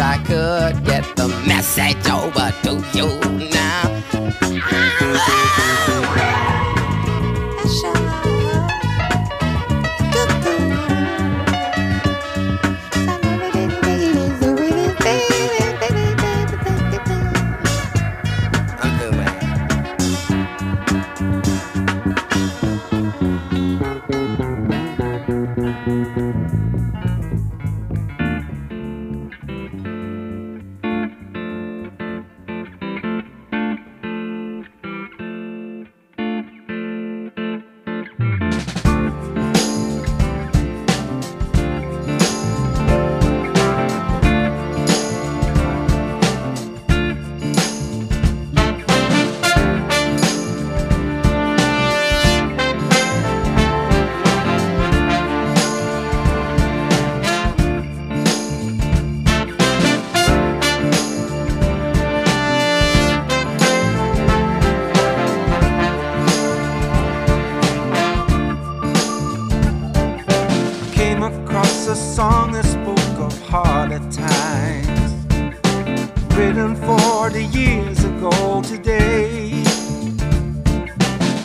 I could get the message. a song that spoke of harder times. Written 40 years ago today.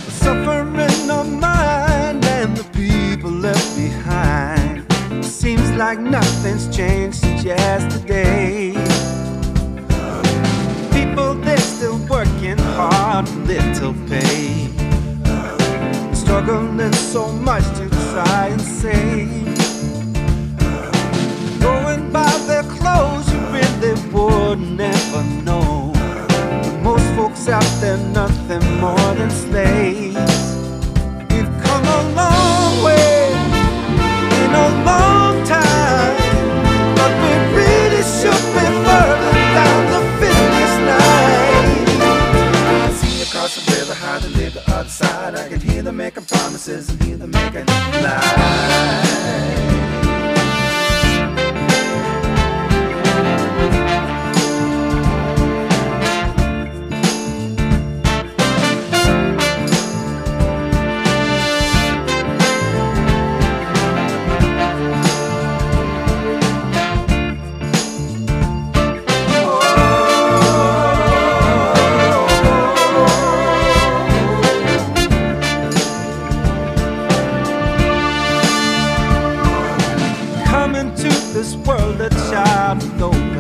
The suffering of mind and the people left behind. Seems like nothing's changed since yesterday. People, they're still working hard, little pay. Struggling so much to try and save. they would never know. Most folks out there, nothing more than slaves. We've come a long way in a long time, but we really should be further down the finish line. I see across the river how they live the other side. I can hear them making promises and hear them making lies. This a child with open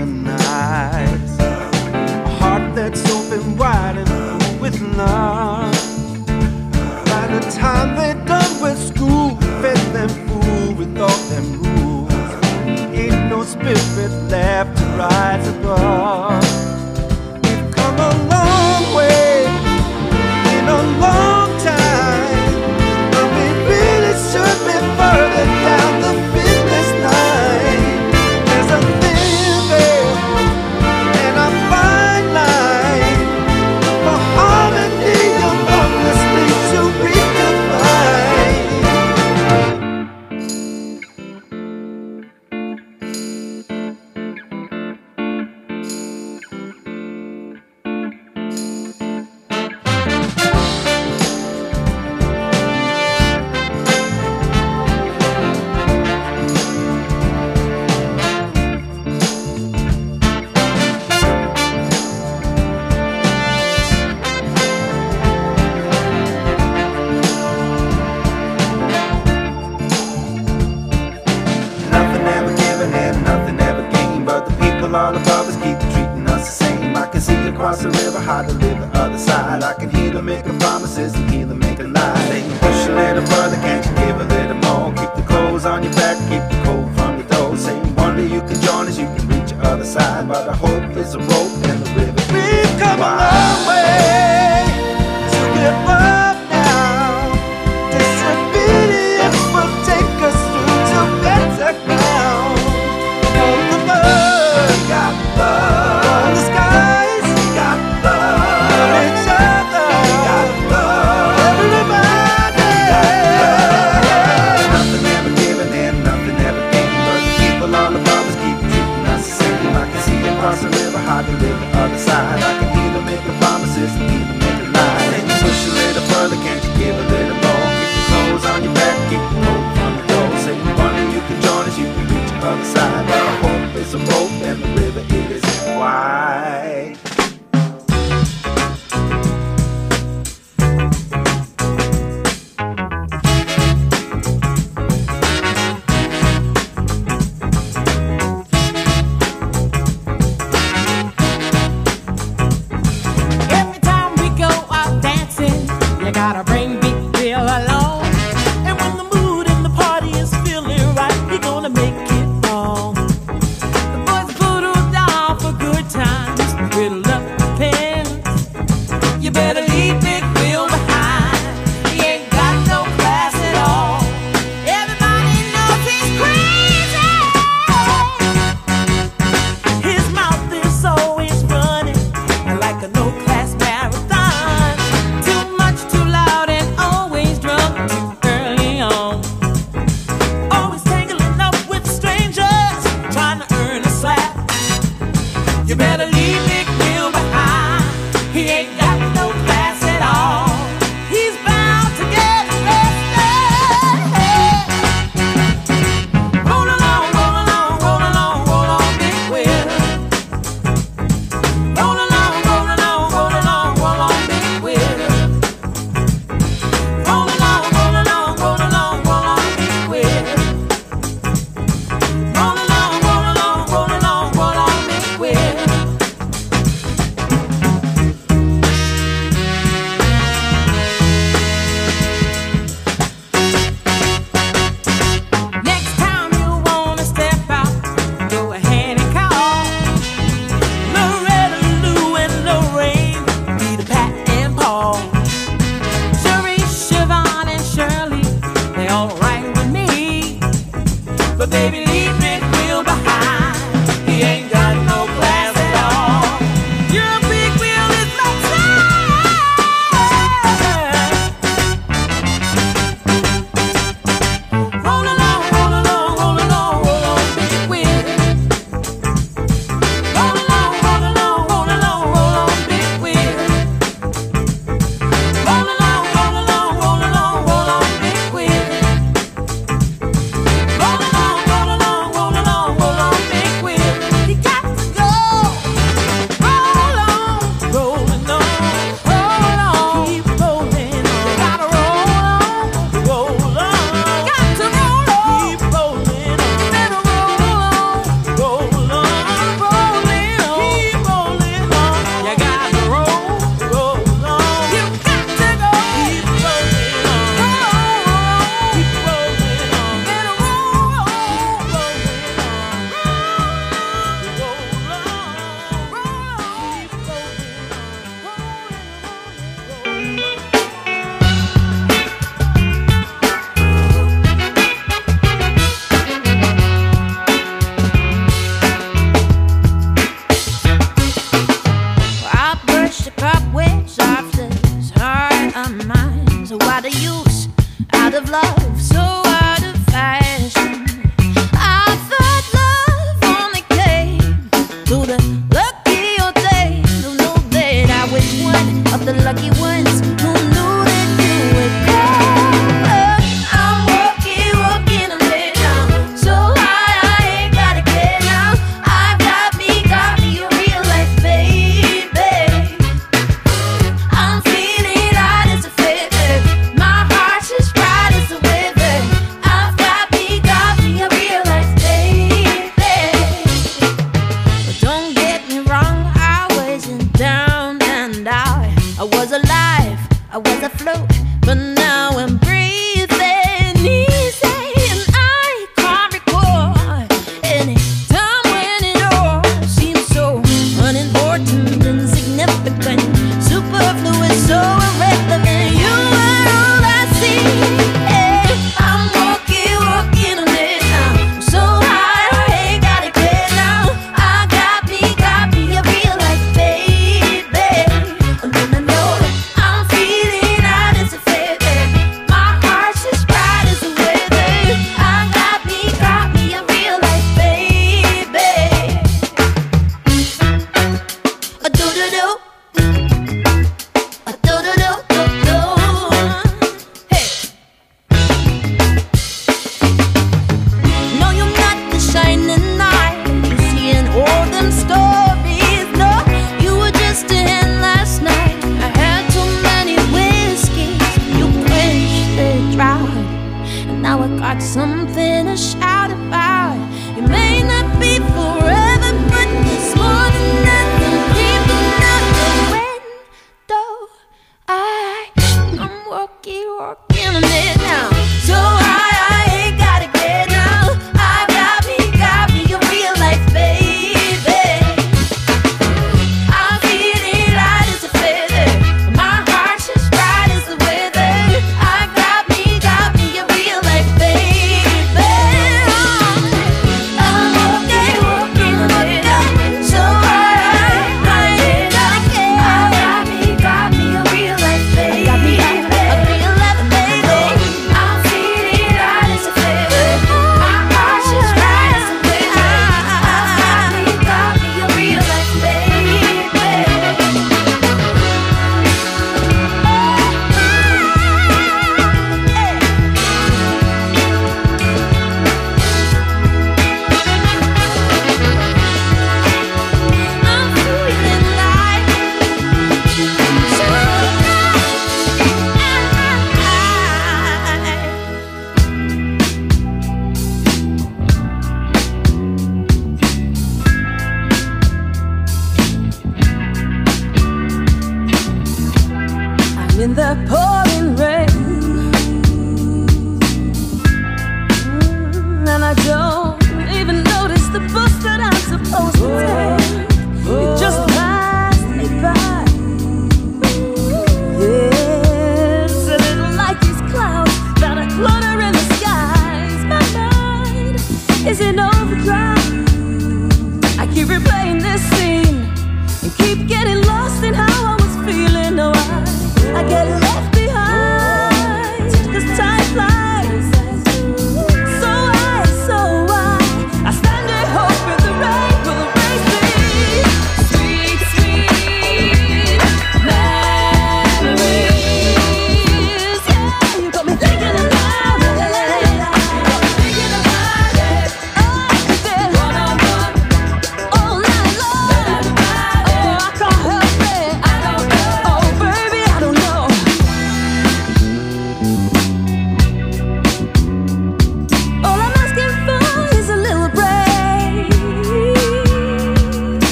hope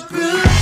the.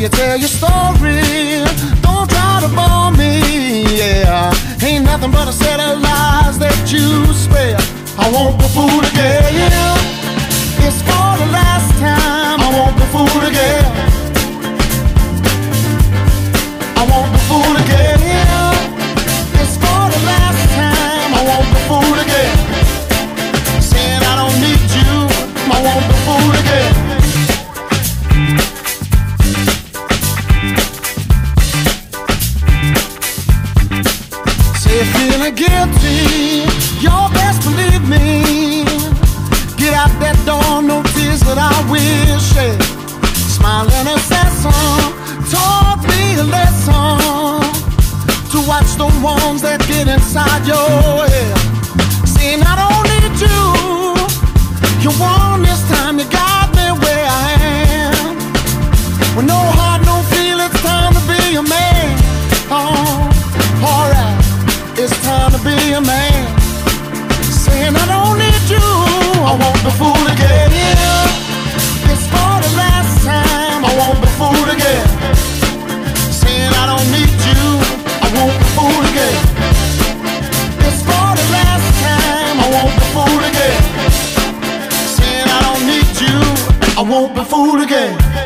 you tell your story. Don't try to bore me, yeah. Ain't nothing but a set of lies that you spell. I won't be fooled again. It's for the last time. I won't be fooled again. guilty. Y'all best believe me. Get out that door, no tears that I wish. Yeah, Smile and assassin taught me a lesson to watch the ones that get inside your a fool again.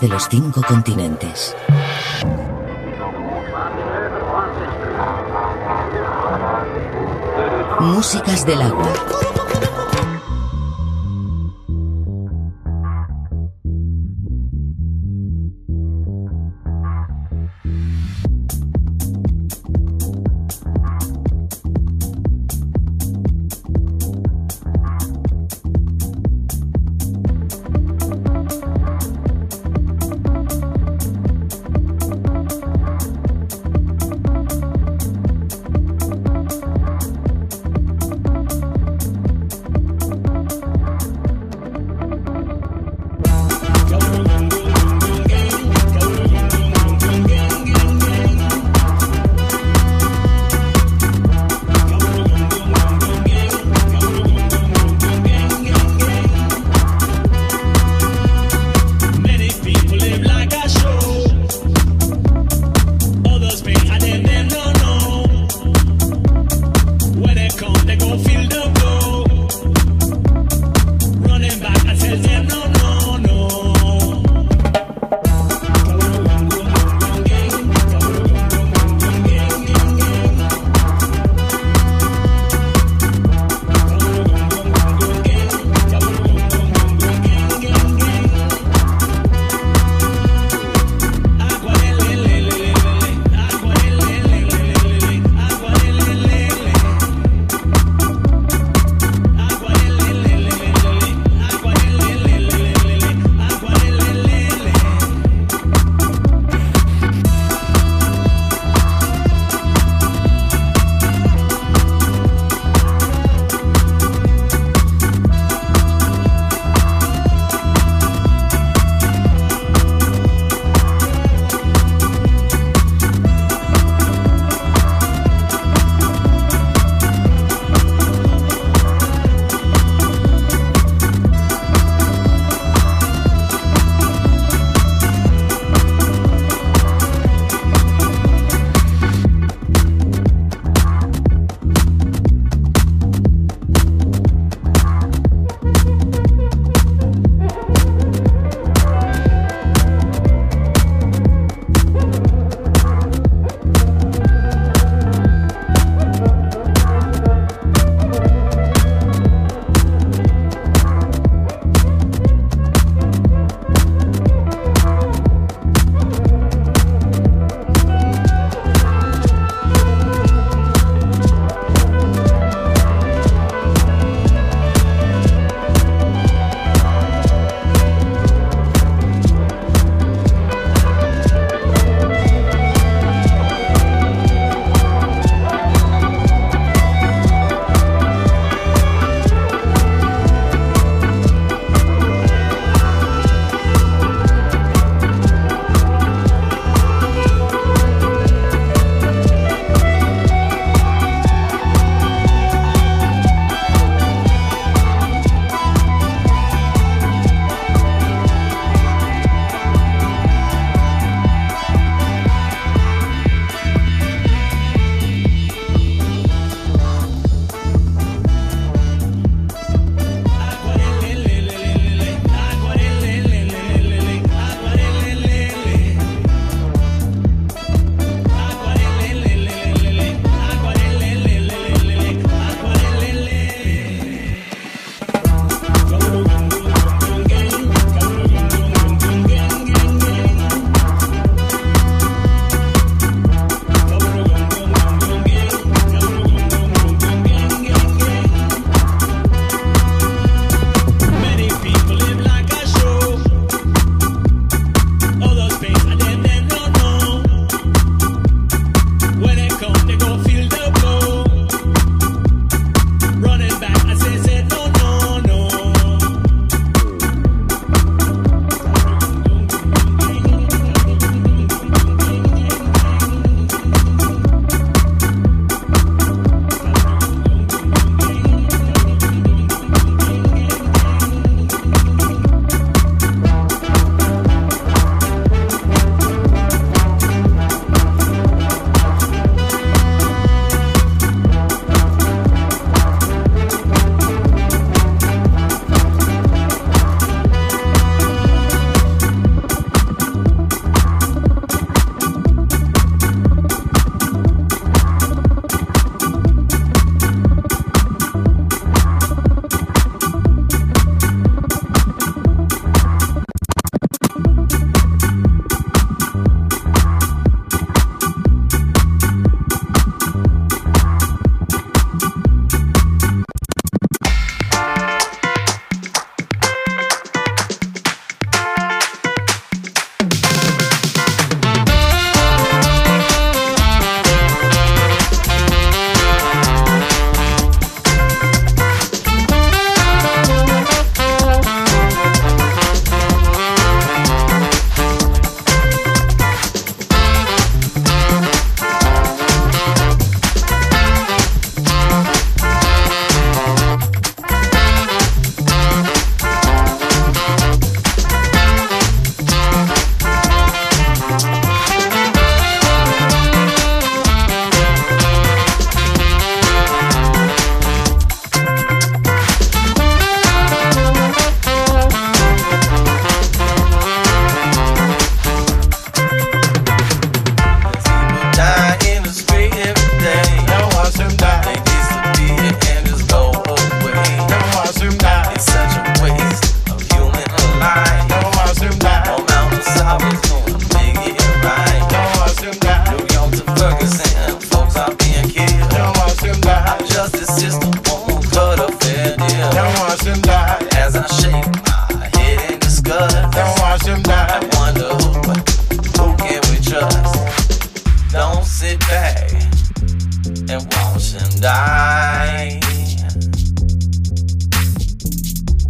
De los cinco continentes. Músicas del agua.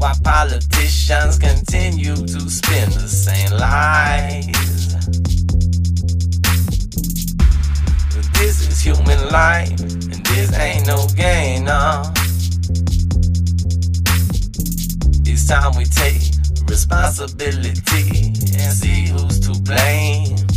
why politicians continue to spin the same lies. This is human life, and this ain't no game, no. It's time we take responsibility and see who's to blame.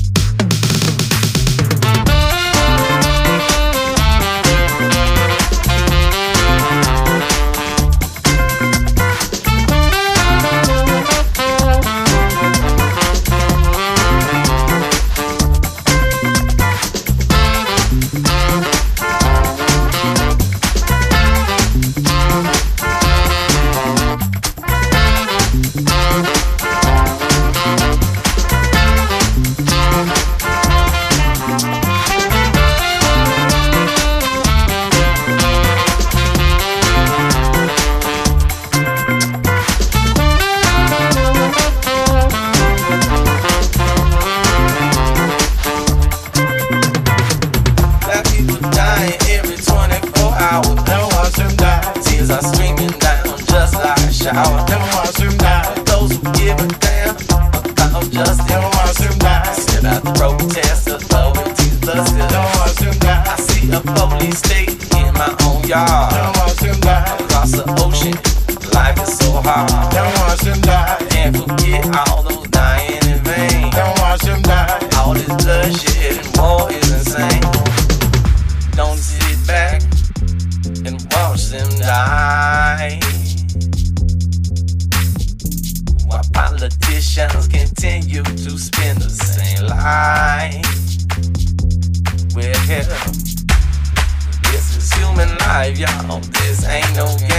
y'all. This ain't no game.